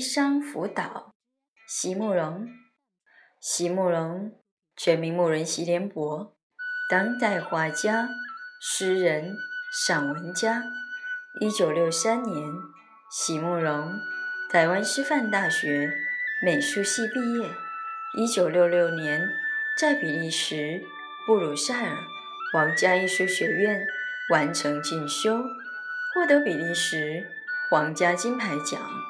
伤辅导，席慕容。席慕容，全名慕人席联博，当代画家、诗人、散文家。一九六三年，席慕容台湾师范大学美术系毕业。一九六六年，在比利时布鲁塞尔皇家艺术学院完成进修，获得比利时皇家金牌奖。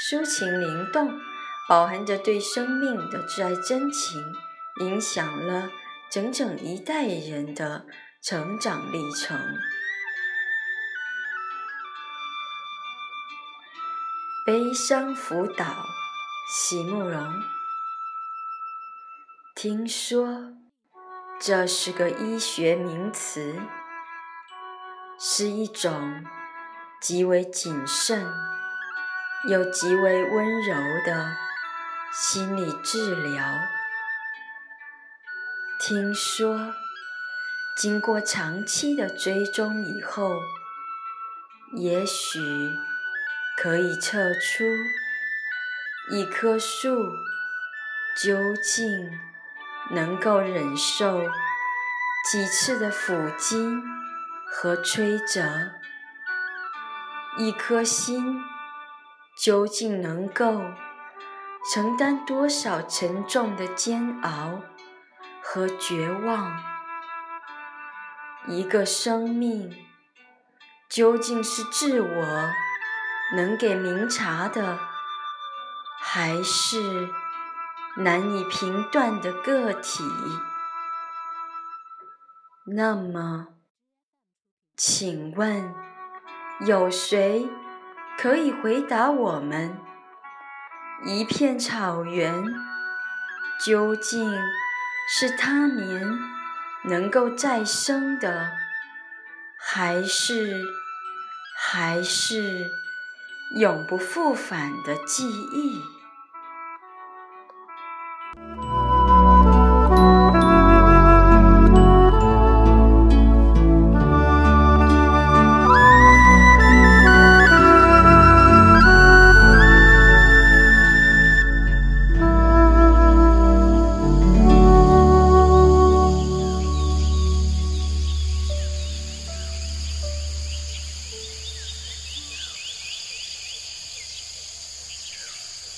抒情灵动，饱含着对生命的挚爱真情，影响了整整一代人的成长历程。悲伤辅导，席慕容。听说这是个医学名词，是一种极为谨慎。又极为温柔的心理治疗。听说，经过长期的追踪以后，也许可以测出一棵树究竟能够忍受几次的抚金和摧折，一颗心。究竟能够承担多少沉重的煎熬和绝望？一个生命究竟是自我能给明察的，还是难以评断的个体？那么，请问有谁？可以回答我们：一片草原究竟是他年能够再生的，还是还是永不复返的记忆？